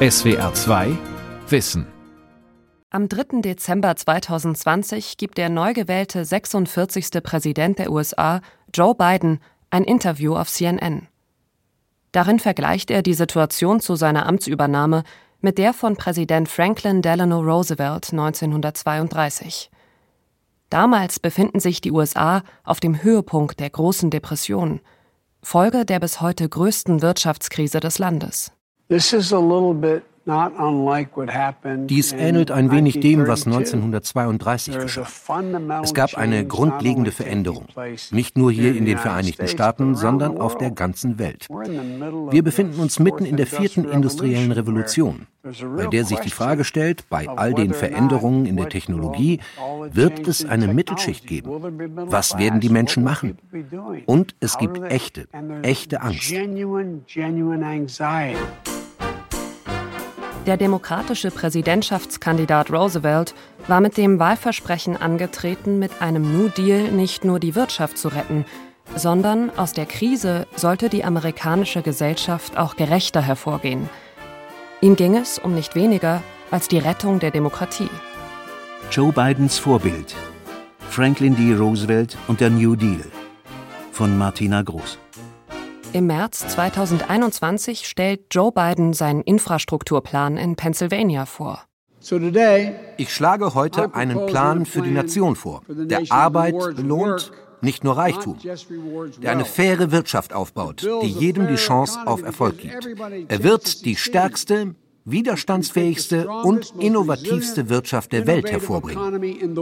SWR 2 Wissen. Am 3. Dezember 2020 gibt der neu gewählte 46. Präsident der USA, Joe Biden, ein Interview auf CNN. Darin vergleicht er die Situation zu seiner Amtsübernahme mit der von Präsident Franklin Delano Roosevelt 1932. Damals befinden sich die USA auf dem Höhepunkt der großen Depression, Folge der bis heute größten Wirtschaftskrise des Landes. This is a little bit dies ähnelt ein wenig dem, was 1932 geschah. Es gab eine grundlegende Veränderung, nicht nur hier in den Vereinigten Staaten, sondern auf der ganzen Welt. Wir befinden uns mitten in der vierten industriellen Revolution, bei der sich die Frage stellt, bei all den Veränderungen in der Technologie, wird es eine Mittelschicht geben? Was werden die Menschen machen? Und es gibt echte, echte Angst. Der demokratische Präsidentschaftskandidat Roosevelt war mit dem Wahlversprechen angetreten, mit einem New Deal nicht nur die Wirtschaft zu retten, sondern aus der Krise sollte die amerikanische Gesellschaft auch gerechter hervorgehen. Ihm ging es um nicht weniger als die Rettung der Demokratie. Joe Bidens Vorbild Franklin D. Roosevelt und der New Deal von Martina Groß. Im März 2021 stellt Joe Biden seinen Infrastrukturplan in Pennsylvania vor. Ich schlage heute einen Plan für die Nation vor, der Arbeit belohnt, nicht nur Reichtum, der eine faire Wirtschaft aufbaut, die jedem die Chance auf Erfolg gibt. Er wird die stärkste, widerstandsfähigste und innovativste Wirtschaft der Welt hervorbringen.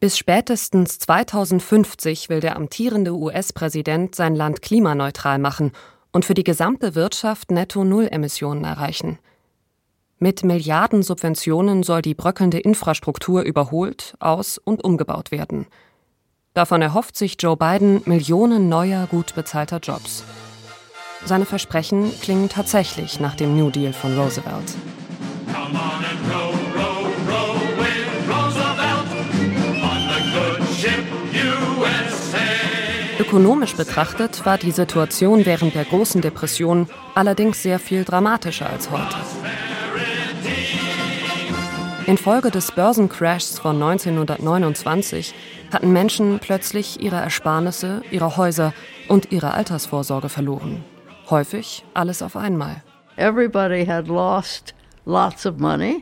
Bis spätestens 2050 will der amtierende US-Präsident sein Land klimaneutral machen und für die gesamte Wirtschaft Netto-Null-Emissionen erreichen. Mit Milliarden Subventionen soll die bröckelnde Infrastruktur überholt, aus- und umgebaut werden. Davon erhofft sich Joe Biden Millionen neuer, gut bezahlter Jobs. Seine Versprechen klingen tatsächlich nach dem New Deal von Roosevelt. Ökonomisch betrachtet war die Situation während der großen Depression allerdings sehr viel dramatischer als heute. Infolge des Börsencrashs von 1929 hatten Menschen plötzlich ihre Ersparnisse, ihre Häuser und ihre Altersvorsorge verloren. Häufig alles auf einmal.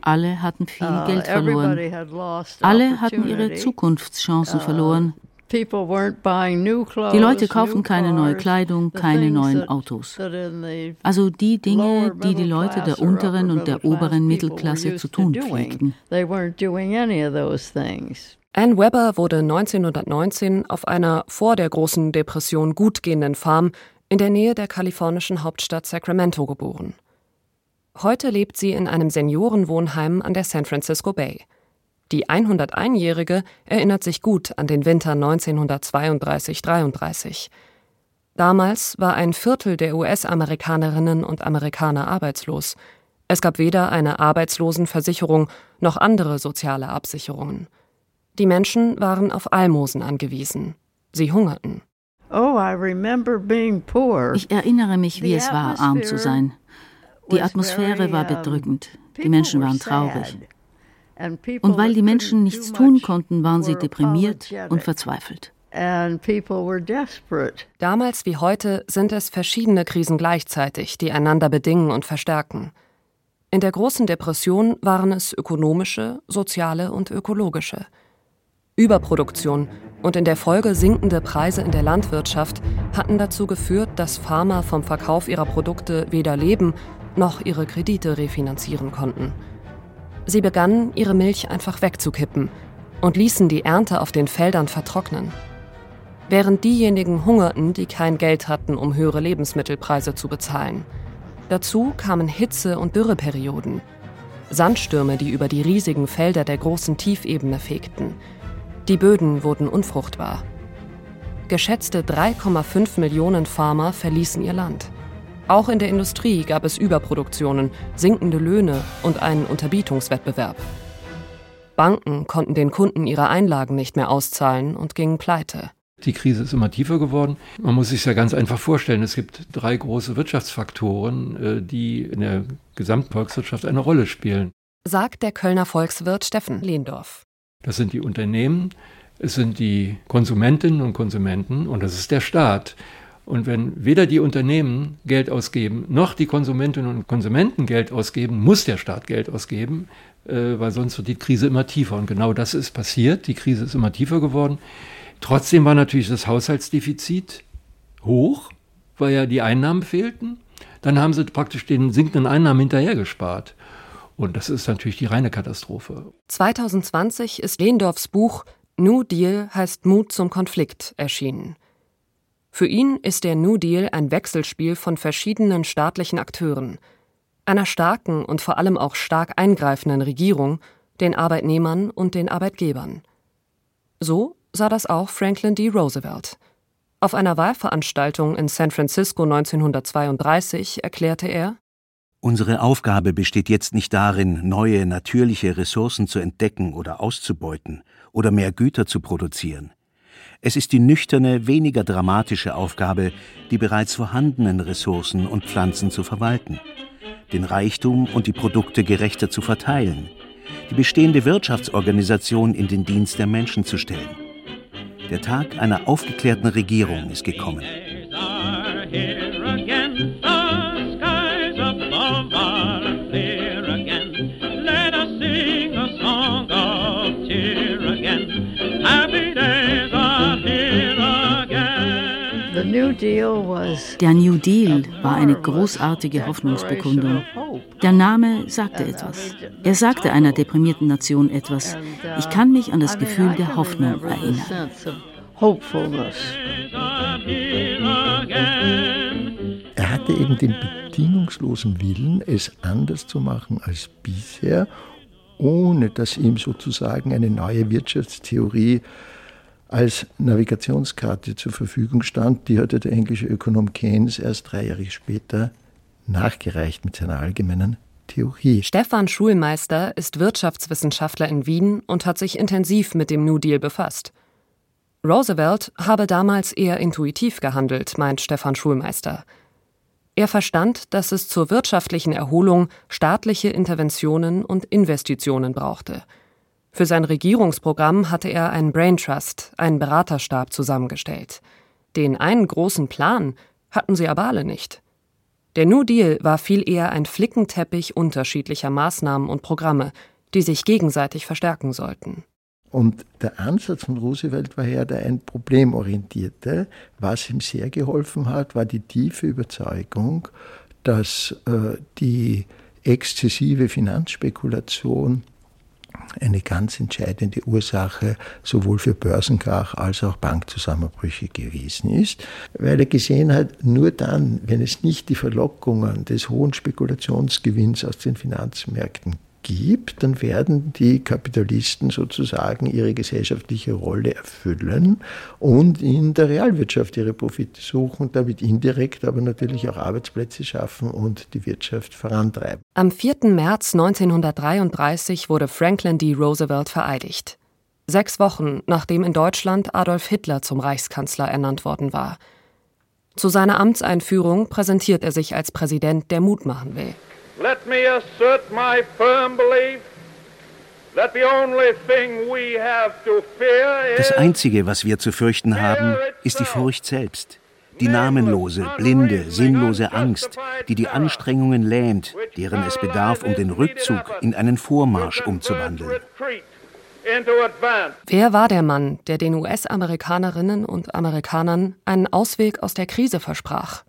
Alle hatten viel uh, Geld verloren. Alle hatten ihre Zukunftschancen uh, verloren. Die Leute kaufen keine neue Kleidung, keine neuen Autos. Also die Dinge, die die Leute der unteren und der oberen Mittelklasse zu tun pflegten. Ann Webber wurde 1919 auf einer vor der großen Depression gut gehenden Farm in der Nähe der kalifornischen Hauptstadt Sacramento geboren. Heute lebt sie in einem Seniorenwohnheim an der San Francisco Bay. Die 101-Jährige erinnert sich gut an den Winter 1932-33. Damals war ein Viertel der US-Amerikanerinnen und Amerikaner arbeitslos. Es gab weder eine Arbeitslosenversicherung noch andere soziale Absicherungen. Die Menschen waren auf Almosen angewiesen. Sie hungerten. Oh, ich erinnere mich, wie es war, arm zu sein. Die Atmosphäre war bedrückend. Die Menschen waren traurig. Und weil die Menschen nichts tun konnten, waren sie deprimiert und verzweifelt. Damals wie heute sind es verschiedene Krisen gleichzeitig, die einander bedingen und verstärken. In der großen Depression waren es ökonomische, soziale und ökologische. Überproduktion und in der Folge sinkende Preise in der Landwirtschaft hatten dazu geführt, dass Farmer vom Verkauf ihrer Produkte weder leben noch ihre Kredite refinanzieren konnten. Sie begannen, ihre Milch einfach wegzukippen und ließen die Ernte auf den Feldern vertrocknen. Während diejenigen hungerten, die kein Geld hatten, um höhere Lebensmittelpreise zu bezahlen. Dazu kamen Hitze- und Dürreperioden. Sandstürme, die über die riesigen Felder der großen Tiefebene fegten. Die Böden wurden unfruchtbar. Geschätzte 3,5 Millionen Farmer verließen ihr Land. Auch in der Industrie gab es Überproduktionen, sinkende Löhne und einen Unterbietungswettbewerb. Banken konnten den Kunden ihre Einlagen nicht mehr auszahlen und gingen pleite. Die Krise ist immer tiefer geworden. Man muss sich ja ganz einfach vorstellen, es gibt drei große Wirtschaftsfaktoren, äh, die in der Gesamtvolkswirtschaft eine Rolle spielen. Sagt der Kölner Volkswirt Steffen Lehndorf. Das sind die Unternehmen, es sind die Konsumentinnen und Konsumenten und das ist der Staat. Und wenn weder die Unternehmen Geld ausgeben, noch die Konsumentinnen und Konsumenten Geld ausgeben, muss der Staat Geld ausgeben, äh, weil sonst wird die Krise immer tiefer. Und genau das ist passiert. Die Krise ist immer tiefer geworden. Trotzdem war natürlich das Haushaltsdefizit hoch, weil ja die Einnahmen fehlten. Dann haben sie praktisch den sinkenden Einnahmen hinterhergespart. Und das ist natürlich die reine Katastrophe. 2020 ist Lehndorfs Buch New Deal heißt Mut zum Konflikt erschienen. Für ihn ist der New Deal ein Wechselspiel von verschiedenen staatlichen Akteuren, einer starken und vor allem auch stark eingreifenden Regierung, den Arbeitnehmern und den Arbeitgebern. So sah das auch Franklin D. Roosevelt. Auf einer Wahlveranstaltung in San Francisco 1932 erklärte er Unsere Aufgabe besteht jetzt nicht darin, neue natürliche Ressourcen zu entdecken oder auszubeuten oder mehr Güter zu produzieren. Es ist die nüchterne, weniger dramatische Aufgabe, die bereits vorhandenen Ressourcen und Pflanzen zu verwalten, den Reichtum und die Produkte gerechter zu verteilen, die bestehende Wirtschaftsorganisation in den Dienst der Menschen zu stellen. Der Tag einer aufgeklärten Regierung ist gekommen. Der New Deal war eine großartige Hoffnungsbekundung. Der Name sagte etwas. Er sagte einer deprimierten Nation etwas. Ich kann mich an das Gefühl der Hoffnung erinnern. Er hatte eben den bedingungslosen Willen, es anders zu machen als bisher, ohne dass ihm sozusagen eine neue Wirtschaftstheorie als Navigationskarte zur Verfügung stand. Die hatte der englische Ökonom Keynes erst drei Jahre später nachgereicht mit seiner allgemeinen Theorie. Stefan Schulmeister ist Wirtschaftswissenschaftler in Wien und hat sich intensiv mit dem New Deal befasst. Roosevelt habe damals eher intuitiv gehandelt, meint Stefan Schulmeister. Er verstand, dass es zur wirtschaftlichen Erholung staatliche Interventionen und Investitionen brauchte – für sein Regierungsprogramm hatte er einen Brain Trust, einen Beraterstab zusammengestellt. Den einen großen Plan hatten sie aber alle nicht. Der New Deal war viel eher ein Flickenteppich unterschiedlicher Maßnahmen und Programme, die sich gegenseitig verstärken sollten. Und der Ansatz von Roosevelt war ja der ein problemorientierte. Was ihm sehr geholfen hat, war die tiefe Überzeugung, dass äh, die exzessive Finanzspekulation eine ganz entscheidende Ursache sowohl für Börsenkrach als auch Bankzusammenbrüche gewesen ist, weil er gesehen hat, nur dann, wenn es nicht die Verlockungen des hohen Spekulationsgewinns aus den Finanzmärkten gibt, dann werden die Kapitalisten sozusagen ihre gesellschaftliche Rolle erfüllen und in der Realwirtschaft ihre Profite suchen, damit indirekt aber natürlich auch Arbeitsplätze schaffen und die Wirtschaft vorantreiben. Am 4. März 1933 wurde Franklin D. Roosevelt vereidigt. Sechs Wochen nachdem in Deutschland Adolf Hitler zum Reichskanzler ernannt worden war. Zu seiner Amtseinführung präsentiert er sich als Präsident, der Mut machen will. Let me assert my firm belief das Einzige, was wir zu fürchten haben, ist die Furcht selbst. Die namenlose, blinde, sinnlose Angst, die die Anstrengungen lähmt, deren es bedarf, um den Rückzug in einen Vormarsch umzuwandeln. Wer war der Mann, der den US-Amerikanerinnen und Amerikanern einen Ausweg aus der Krise versprach?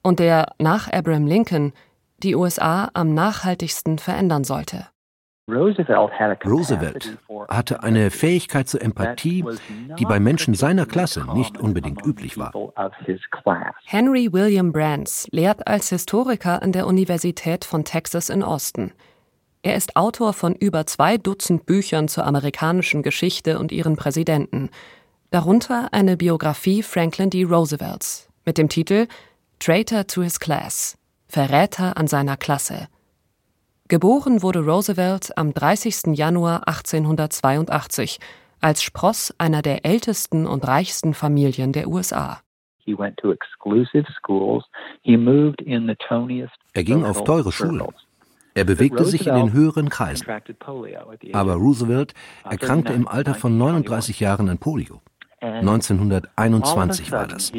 Und der nach Abraham Lincoln die USA am nachhaltigsten verändern sollte. Roosevelt hatte eine Fähigkeit zur Empathie, die bei Menschen seiner Klasse nicht unbedingt üblich war. Henry William Brands lehrt als Historiker an der Universität von Texas in Austin. Er ist Autor von über zwei Dutzend Büchern zur amerikanischen Geschichte und ihren Präsidenten, darunter eine Biografie Franklin D. Roosevelts mit dem Titel Traitor to his Class Verräter an seiner Klasse. Geboren wurde Roosevelt am 30. Januar 1882, als Spross einer der ältesten und reichsten Familien der USA. Er ging auf teure Schulen. Er bewegte sich in den höheren Kreisen. Aber Roosevelt erkrankte im Alter von 39 Jahren an Polio. 1921 war das.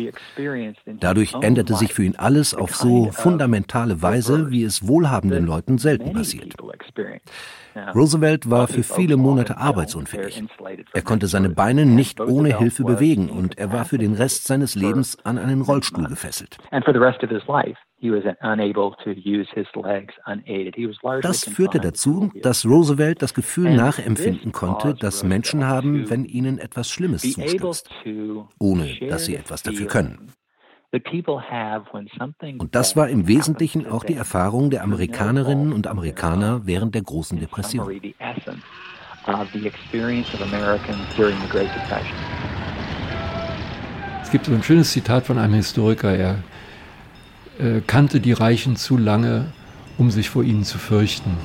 Dadurch änderte sich für ihn alles auf so fundamentale Weise, wie es wohlhabenden Leuten selten passiert. Roosevelt war für viele Monate arbeitsunfähig. Er konnte seine Beine nicht ohne Hilfe bewegen und er war für den Rest seines Lebens an einen Rollstuhl gefesselt. Das führte dazu, dass Roosevelt das Gefühl nachempfinden konnte, dass Menschen haben, wenn ihnen etwas Schlimmes zustürzt, ohne dass sie etwas dafür können. Und das war im Wesentlichen auch die Erfahrung der Amerikanerinnen und Amerikaner während der großen Depression. Es gibt so ein schönes Zitat von einem Historiker, er äh, kannte die Reichen zu lange, um sich vor ihnen zu fürchten.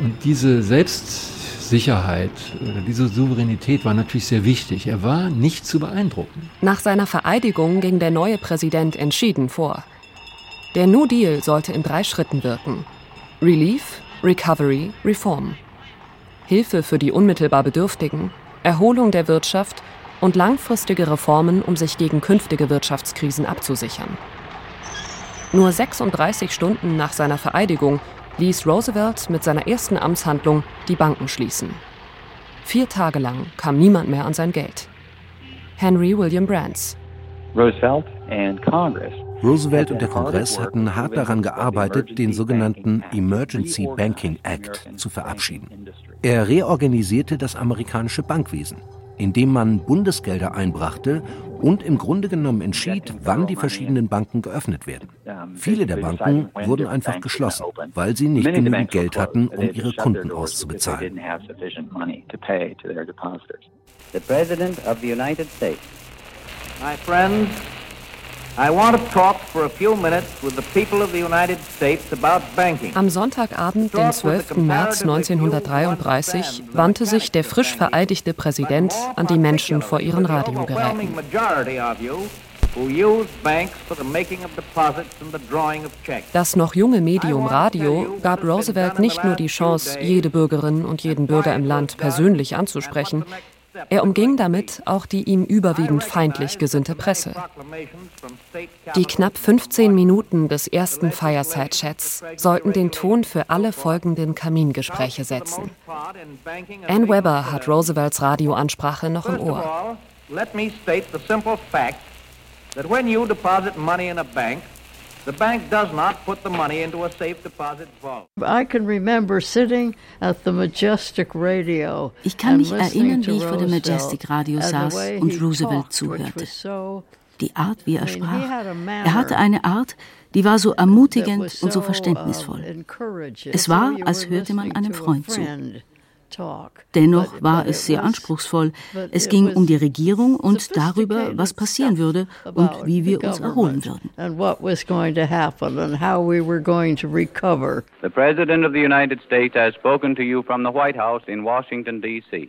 Und diese Selbst Sicherheit oder diese Souveränität war natürlich sehr wichtig. Er war nicht zu beeindrucken. Nach seiner Vereidigung ging der neue Präsident entschieden vor. Der New Deal sollte in drei Schritten wirken. Relief, Recovery, Reform. Hilfe für die unmittelbar Bedürftigen, Erholung der Wirtschaft und langfristige Reformen, um sich gegen künftige Wirtschaftskrisen abzusichern. Nur 36 Stunden nach seiner Vereidigung ließ Roosevelt mit seiner ersten Amtshandlung die Banken schließen. Vier Tage lang kam niemand mehr an sein Geld. Henry William Brands. Roosevelt Roosevelt und der Kongress hatten hart daran gearbeitet, den sogenannten Emergency Banking Act zu verabschieden. Er reorganisierte das amerikanische Bankwesen indem man Bundesgelder einbrachte und im Grunde genommen entschied, wann die verschiedenen Banken geöffnet werden. Viele der Banken wurden einfach geschlossen, weil sie nicht genügend Geld hatten, um ihre Kunden auszubezahlen. The President of the United States. My friends, am Sonntagabend, den 12. März 1933, wandte sich der frisch vereidigte Präsident an die Menschen vor ihren Radiogeräten. Das noch junge Medium Radio gab Roosevelt nicht nur die Chance, jede Bürgerin und jeden Bürger im Land persönlich anzusprechen, er umging damit auch die ihm überwiegend feindlich gesinnte Presse. Die knapp 15 Minuten des ersten Fireside-Chats sollten den Ton für alle folgenden Kamingespräche setzen. Ann Webber hat Roosevelts Radioansprache noch im Ohr. Let me state the simple fact that when you deposit money in a bank, The bank does not put the money into a safe deposit vault. I can remember sitting at the Majestic Radio. Ich kann mich erinnern, wie ich vor dem Majestic Radio saß und Roosevelt zuhörte. Die Art, wie er sprach. Er hatte eine Art, die war so ermutigend und so verständnisvoll. Es war, als hörte man einem Freund zu. Dennoch war es sehr anspruchsvoll. Es ging um die Regierung und darüber, was passieren würde und wie wir uns erholen würden. The President of the United States has spoken to you from the White House in Washington, D.C.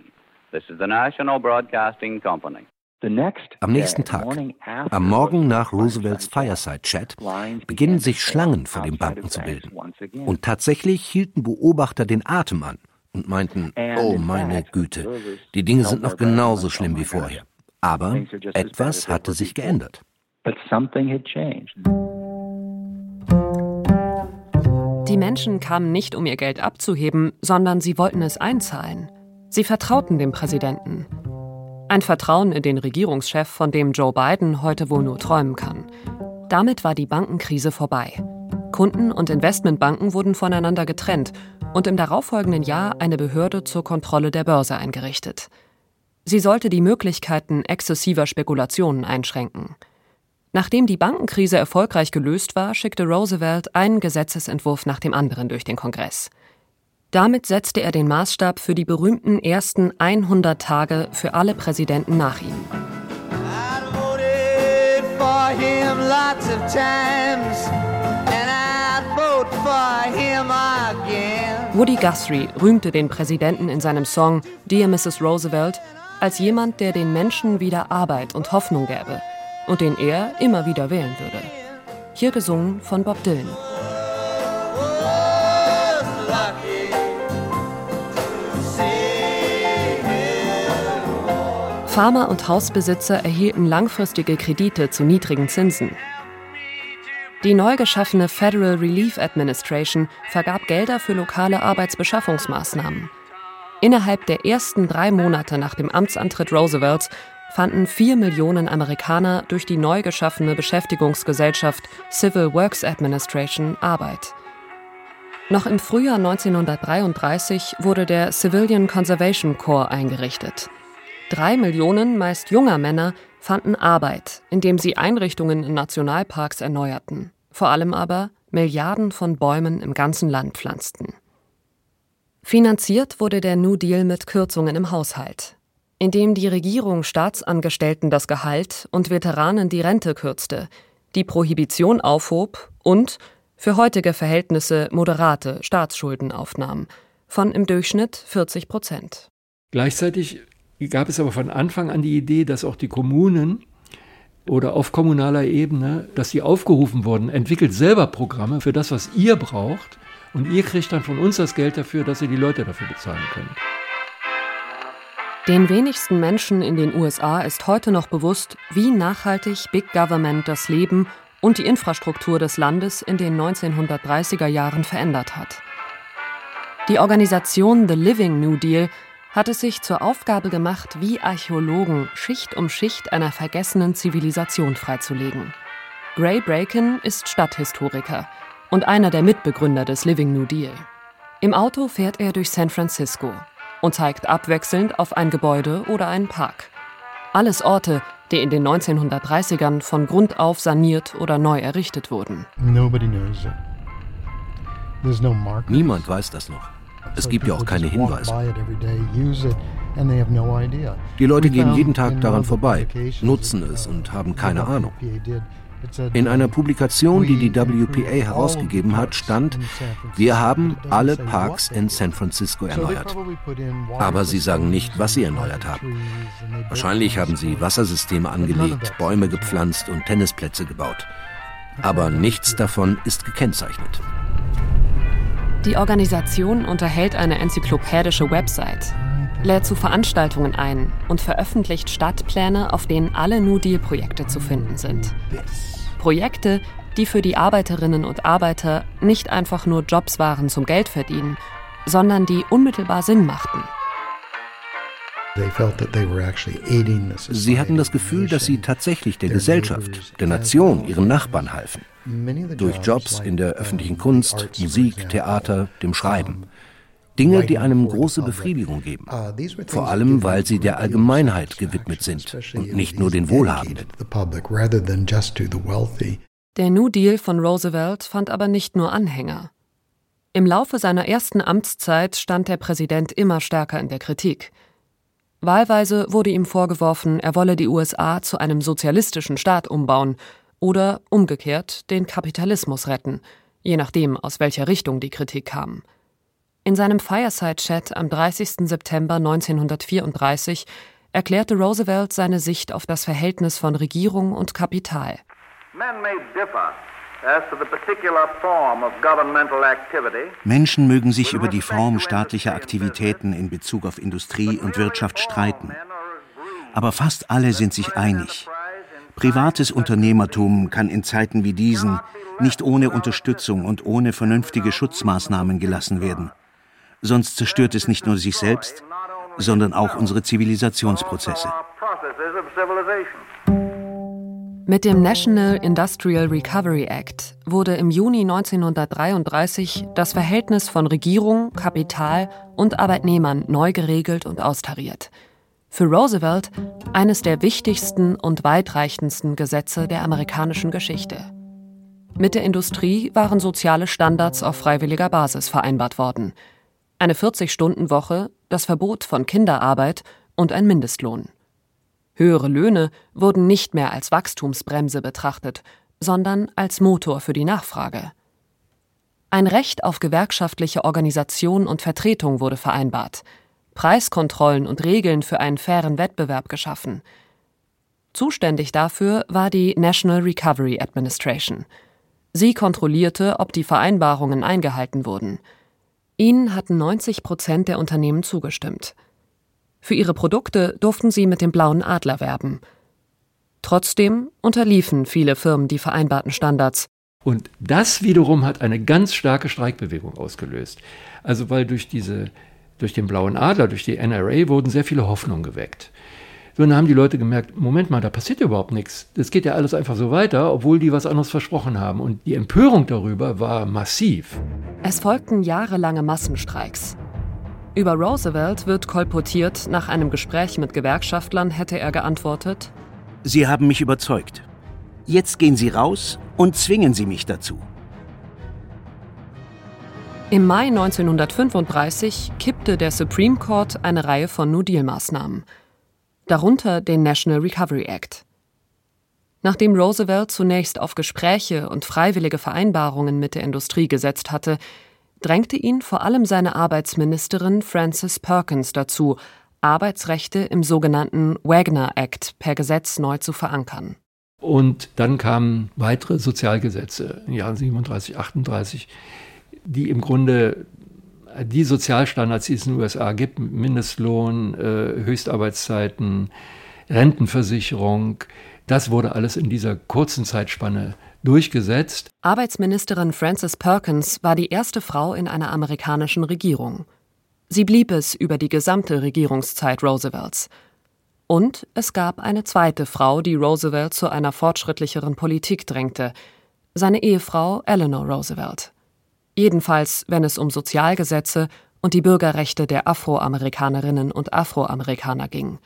This is the National Broadcasting Company. Am nächsten Tag, am Morgen nach Roosevelts Fireside-Chat, beginnen sich Schlangen vor den Banken zu bilden. Und tatsächlich hielten Beobachter den Atem an und meinten, oh meine Güte, die Dinge sind noch genauso schlimm wie vorher. Aber etwas hatte sich geändert. Die Menschen kamen nicht, um ihr Geld abzuheben, sondern sie wollten es einzahlen. Sie vertrauten dem Präsidenten. Ein Vertrauen in den Regierungschef, von dem Joe Biden heute wohl nur träumen kann. Damit war die Bankenkrise vorbei. Kunden und Investmentbanken wurden voneinander getrennt und im darauffolgenden Jahr eine Behörde zur Kontrolle der Börse eingerichtet. Sie sollte die Möglichkeiten exzessiver Spekulationen einschränken. Nachdem die Bankenkrise erfolgreich gelöst war, schickte Roosevelt einen Gesetzesentwurf nach dem anderen durch den Kongress. Damit setzte er den Maßstab für die berühmten ersten 100 Tage für alle Präsidenten nach ihm. I for him again. Woody Guthrie rühmte den Präsidenten in seinem Song Dear Mrs. Roosevelt als jemand, der den Menschen wieder Arbeit und Hoffnung gäbe und den er immer wieder wählen würde. Hier gesungen von Bob Dylan. Farmer und Hausbesitzer erhielten langfristige Kredite zu niedrigen Zinsen. Die neu geschaffene Federal Relief Administration vergab Gelder für lokale Arbeitsbeschaffungsmaßnahmen. Innerhalb der ersten drei Monate nach dem Amtsantritt Roosevelts fanden vier Millionen Amerikaner durch die neu geschaffene Beschäftigungsgesellschaft Civil Works Administration Arbeit. Noch im Frühjahr 1933 wurde der Civilian Conservation Corps eingerichtet. Drei Millionen meist junger Männer fanden Arbeit, indem sie Einrichtungen in Nationalparks erneuerten, vor allem aber Milliarden von Bäumen im ganzen Land pflanzten. Finanziert wurde der New Deal mit Kürzungen im Haushalt, indem die Regierung Staatsangestellten das Gehalt und Veteranen die Rente kürzte, die Prohibition aufhob und für heutige Verhältnisse moderate Staatsschulden aufnahm, von im Durchschnitt 40 Prozent. Gleichzeitig gab es aber von Anfang an die Idee, dass auch die Kommunen oder auf kommunaler Ebene, dass sie aufgerufen wurden, entwickelt selber Programme für das, was ihr braucht. Und ihr kriegt dann von uns das Geld dafür, dass ihr die Leute dafür bezahlen könnt. Den wenigsten Menschen in den USA ist heute noch bewusst, wie nachhaltig Big Government das Leben und die Infrastruktur des Landes in den 1930er Jahren verändert hat. Die Organisation The Living New Deal hat es sich zur Aufgabe gemacht, wie Archäologen Schicht um Schicht einer vergessenen Zivilisation freizulegen. Gray Bracken ist Stadthistoriker und einer der Mitbegründer des Living New Deal. Im Auto fährt er durch San Francisco und zeigt abwechselnd auf ein Gebäude oder einen Park. Alles Orte, die in den 1930ern von Grund auf saniert oder neu errichtet wurden. Niemand weiß das noch. Es gibt ja auch keine Hinweise. Die Leute gehen jeden Tag daran vorbei, nutzen es und haben keine Ahnung. In einer Publikation, die die WPA herausgegeben hat, stand, wir haben alle Parks in San Francisco erneuert. Aber sie sagen nicht, was sie erneuert haben. Wahrscheinlich haben sie Wassersysteme angelegt, Bäume gepflanzt und Tennisplätze gebaut. Aber nichts davon ist gekennzeichnet. Die Organisation unterhält eine enzyklopädische Website, lädt zu Veranstaltungen ein und veröffentlicht Stadtpläne, auf denen alle New Deal-Projekte zu finden sind. Projekte, die für die Arbeiterinnen und Arbeiter nicht einfach nur Jobs waren zum Geld verdienen, sondern die unmittelbar Sinn machten. Sie hatten das Gefühl, dass sie tatsächlich der Gesellschaft, der Nation, ihren Nachbarn halfen. Durch Jobs in der öffentlichen Kunst, Musik, Theater, dem Schreiben. Dinge, die einem große Befriedigung geben. Vor allem, weil sie der Allgemeinheit gewidmet sind und nicht nur den Wohlhabenden. Der New Deal von Roosevelt fand aber nicht nur Anhänger. Im Laufe seiner ersten Amtszeit stand der Präsident immer stärker in der Kritik. Wahlweise wurde ihm vorgeworfen, er wolle die USA zu einem sozialistischen Staat umbauen oder umgekehrt den Kapitalismus retten, je nachdem, aus welcher Richtung die Kritik kam. In seinem Fireside-Chat am 30. September 1934 erklärte Roosevelt seine Sicht auf das Verhältnis von Regierung und Kapital. Menschen mögen sich über die Form staatlicher Aktivitäten in Bezug auf Industrie und Wirtschaft streiten. Aber fast alle sind sich einig. Privates Unternehmertum kann in Zeiten wie diesen nicht ohne Unterstützung und ohne vernünftige Schutzmaßnahmen gelassen werden. Sonst zerstört es nicht nur sich selbst, sondern auch unsere Zivilisationsprozesse. Mit dem National Industrial Recovery Act wurde im Juni 1933 das Verhältnis von Regierung, Kapital und Arbeitnehmern neu geregelt und austariert. Für Roosevelt eines der wichtigsten und weitreichendsten Gesetze der amerikanischen Geschichte. Mit der Industrie waren soziale Standards auf freiwilliger Basis vereinbart worden. Eine 40-Stunden-Woche, das Verbot von Kinderarbeit und ein Mindestlohn. Höhere Löhne wurden nicht mehr als Wachstumsbremse betrachtet, sondern als Motor für die Nachfrage. Ein Recht auf gewerkschaftliche Organisation und Vertretung wurde vereinbart, Preiskontrollen und Regeln für einen fairen Wettbewerb geschaffen. Zuständig dafür war die National Recovery Administration. Sie kontrollierte, ob die Vereinbarungen eingehalten wurden. Ihnen hatten 90 Prozent der Unternehmen zugestimmt. Für ihre Produkte durften sie mit dem blauen Adler werben. Trotzdem unterliefen viele Firmen die vereinbarten Standards. Und das wiederum hat eine ganz starke Streikbewegung ausgelöst. Also weil durch diese, durch den blauen Adler, durch die NRA wurden sehr viele Hoffnungen geweckt. So, dann haben die Leute gemerkt, Moment mal, da passiert überhaupt nichts. Das geht ja alles einfach so weiter, obwohl die was anderes versprochen haben. Und die Empörung darüber war massiv. Es folgten jahrelange Massenstreiks. Über Roosevelt wird kolportiert, nach einem Gespräch mit Gewerkschaftlern hätte er geantwortet, Sie haben mich überzeugt. Jetzt gehen Sie raus und zwingen Sie mich dazu. Im Mai 1935 kippte der Supreme Court eine Reihe von New Deal-Maßnahmen, darunter den National Recovery Act. Nachdem Roosevelt zunächst auf Gespräche und freiwillige Vereinbarungen mit der Industrie gesetzt hatte, drängte ihn vor allem seine Arbeitsministerin Frances Perkins dazu, Arbeitsrechte im sogenannten Wagner Act per Gesetz neu zu verankern. Und dann kamen weitere Sozialgesetze in den Jahren 37, 38, die im Grunde die Sozialstandards, die es in den USA gibt, Mindestlohn, äh, Höchstarbeitszeiten, Rentenversicherung, das wurde alles in dieser kurzen Zeitspanne durchgesetzt. Arbeitsministerin Frances Perkins war die erste Frau in einer amerikanischen Regierung. Sie blieb es über die gesamte Regierungszeit Roosevelts. Und es gab eine zweite Frau, die Roosevelt zu einer fortschrittlicheren Politik drängte, seine Ehefrau Eleanor Roosevelt. Jedenfalls, wenn es um Sozialgesetze und die Bürgerrechte der Afroamerikanerinnen und Afroamerikaner ging.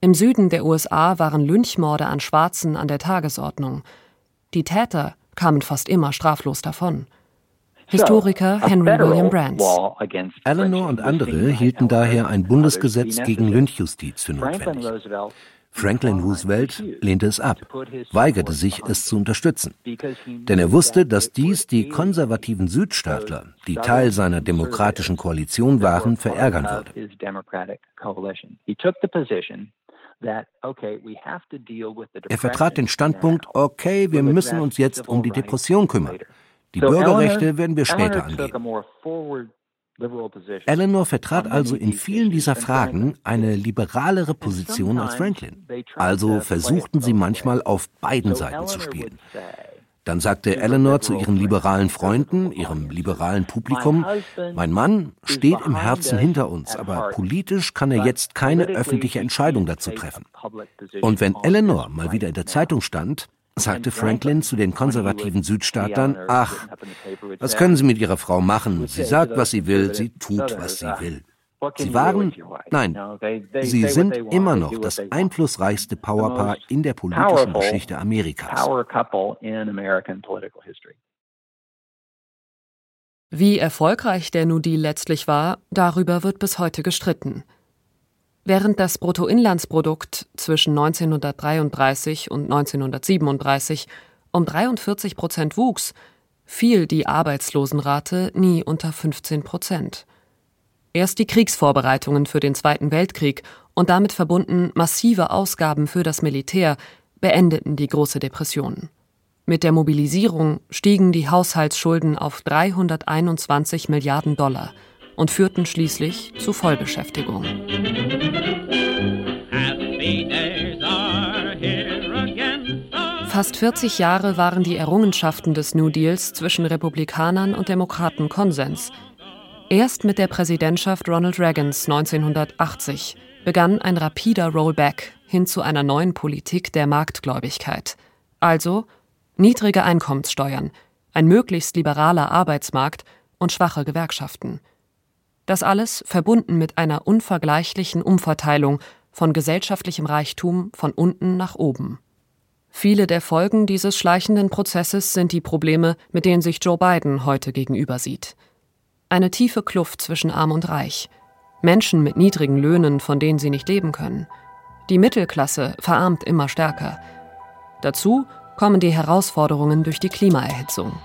Im Süden der USA waren Lynchmorde an Schwarzen an der Tagesordnung. Die Täter kamen fast immer straflos davon. Historiker Henry William Brands. Eleanor und andere hielten daher ein Bundesgesetz gegen Lynchjustiz für notwendig. Franklin Roosevelt lehnte es ab, weigerte sich, es zu unterstützen. Denn er wusste, dass dies die konservativen Südstaatler, die Teil seiner demokratischen Koalition waren, verärgern würde. Er vertrat den Standpunkt, okay, wir müssen uns jetzt um die Depression kümmern. Die Bürgerrechte werden wir später angehen. Eleanor vertrat also in vielen dieser Fragen eine liberalere Position als Franklin. Also versuchten sie manchmal auf beiden Seiten zu spielen. Dann sagte Eleanor zu ihren liberalen Freunden, ihrem liberalen Publikum, mein Mann steht im Herzen hinter uns, aber politisch kann er jetzt keine öffentliche Entscheidung dazu treffen. Und wenn Eleanor mal wieder in der Zeitung stand, sagte Franklin zu den konservativen Südstaatern, ach, was können Sie mit Ihrer Frau machen? Sie sagt, was sie will, sie tut, was sie will. Sie waren, nein, sie sind immer noch das einflussreichste Powerpaar in der politischen Geschichte Amerikas. Wie erfolgreich der New Deal letztlich war, darüber wird bis heute gestritten. Während das Bruttoinlandsprodukt zwischen 1933 und 1937 um 43 Prozent wuchs, fiel die Arbeitslosenrate nie unter 15 Prozent. Erst die Kriegsvorbereitungen für den Zweiten Weltkrieg und damit verbunden massive Ausgaben für das Militär beendeten die große Depression. Mit der Mobilisierung stiegen die Haushaltsschulden auf 321 Milliarden Dollar – und führten schließlich zu Vollbeschäftigung. Fast 40 Jahre waren die Errungenschaften des New Deals zwischen Republikanern und Demokraten Konsens. Erst mit der Präsidentschaft Ronald Reagans 1980 begann ein rapider Rollback hin zu einer neuen Politik der Marktgläubigkeit. Also niedrige Einkommenssteuern, ein möglichst liberaler Arbeitsmarkt und schwache Gewerkschaften. Das alles verbunden mit einer unvergleichlichen Umverteilung von gesellschaftlichem Reichtum von unten nach oben. Viele der Folgen dieses schleichenden Prozesses sind die Probleme, mit denen sich Joe Biden heute gegenüber sieht. Eine tiefe Kluft zwischen Arm und Reich, Menschen mit niedrigen Löhnen, von denen sie nicht leben können. Die Mittelklasse verarmt immer stärker. Dazu kommen die Herausforderungen durch die Klimaerhitzung.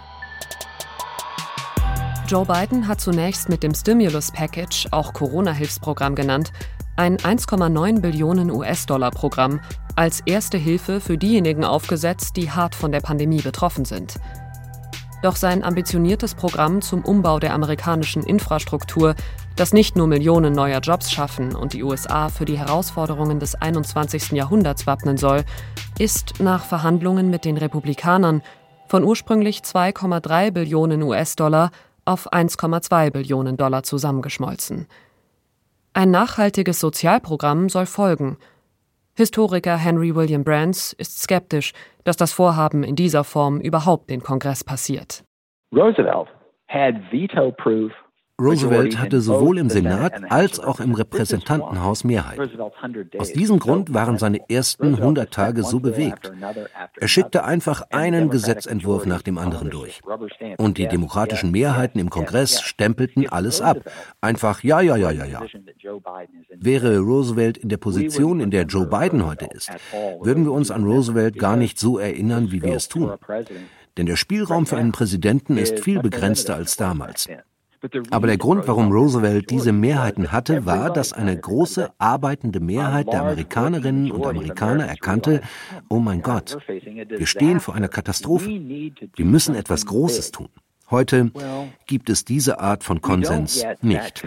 Joe Biden hat zunächst mit dem Stimulus Package, auch Corona-Hilfsprogramm genannt, ein 1,9 Billionen US-Dollar-Programm als erste Hilfe für diejenigen aufgesetzt, die hart von der Pandemie betroffen sind. Doch sein ambitioniertes Programm zum Umbau der amerikanischen Infrastruktur, das nicht nur Millionen neuer Jobs schaffen und die USA für die Herausforderungen des 21. Jahrhunderts wappnen soll, ist nach Verhandlungen mit den Republikanern von ursprünglich 2,3 Billionen US-Dollar auf 1,2 Billionen Dollar zusammengeschmolzen. Ein nachhaltiges Sozialprogramm soll folgen – Historiker Henry William Brands ist skeptisch, dass das Vorhaben in dieser Form überhaupt den Kongress passiert. Roosevelt had veto-proof Roosevelt hatte sowohl im Senat als auch im Repräsentantenhaus Mehrheit. Aus diesem Grund waren seine ersten 100 Tage so bewegt. Er schickte einfach einen Gesetzentwurf nach dem anderen durch. Und die demokratischen Mehrheiten im Kongress stempelten alles ab. Einfach ja, ja, ja, ja, ja. Wäre Roosevelt in der Position, in der Joe Biden heute ist, würden wir uns an Roosevelt gar nicht so erinnern, wie wir es tun. Denn der Spielraum für einen Präsidenten ist viel begrenzter als damals. Aber der Grund, warum Roosevelt diese Mehrheiten hatte, war, dass eine große arbeitende Mehrheit der Amerikanerinnen und Amerikaner erkannte, oh mein Gott, wir stehen vor einer Katastrophe. Wir müssen etwas Großes tun. Heute gibt es diese Art von Konsens nicht.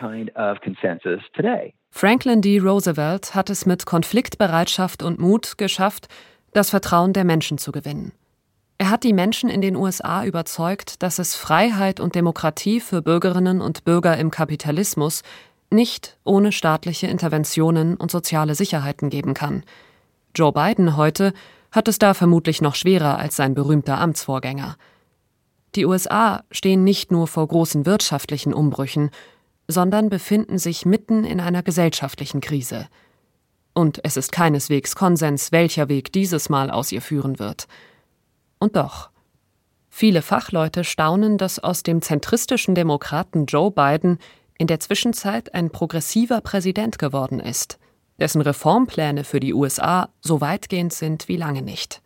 Franklin D. Roosevelt hat es mit Konfliktbereitschaft und Mut geschafft, das Vertrauen der Menschen zu gewinnen. Er hat die Menschen in den USA überzeugt, dass es Freiheit und Demokratie für Bürgerinnen und Bürger im Kapitalismus nicht ohne staatliche Interventionen und soziale Sicherheiten geben kann. Joe Biden heute hat es da vermutlich noch schwerer als sein berühmter Amtsvorgänger. Die USA stehen nicht nur vor großen wirtschaftlichen Umbrüchen, sondern befinden sich mitten in einer gesellschaftlichen Krise. Und es ist keineswegs Konsens, welcher Weg dieses Mal aus ihr führen wird. Und doch. Viele Fachleute staunen, dass aus dem zentristischen Demokraten Joe Biden in der Zwischenzeit ein progressiver Präsident geworden ist, dessen Reformpläne für die USA so weitgehend sind wie lange nicht.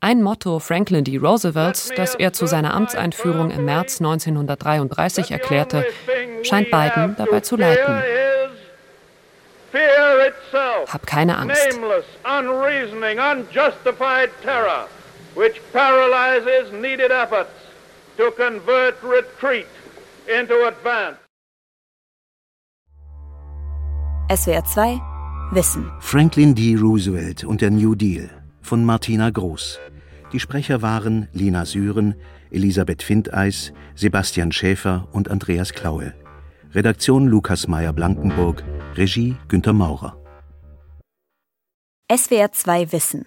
Ein Motto Franklin D. Roosevelts, das er zu seiner Amtseinführung im März 1933 erklärte, scheint Biden dabei zu leiten. Hab keine Angst which paralyzes needed efforts to convert retreat into advance. SWR 2 Wissen. Franklin D. Roosevelt und der New Deal von Martina Groß. Die Sprecher waren Lina Süren, Elisabeth Findeis, Sebastian Schäfer und Andreas Klaue. Redaktion Lukas Meyer-Blankenburg, Regie Günter Maurer. SWR 2 Wissen.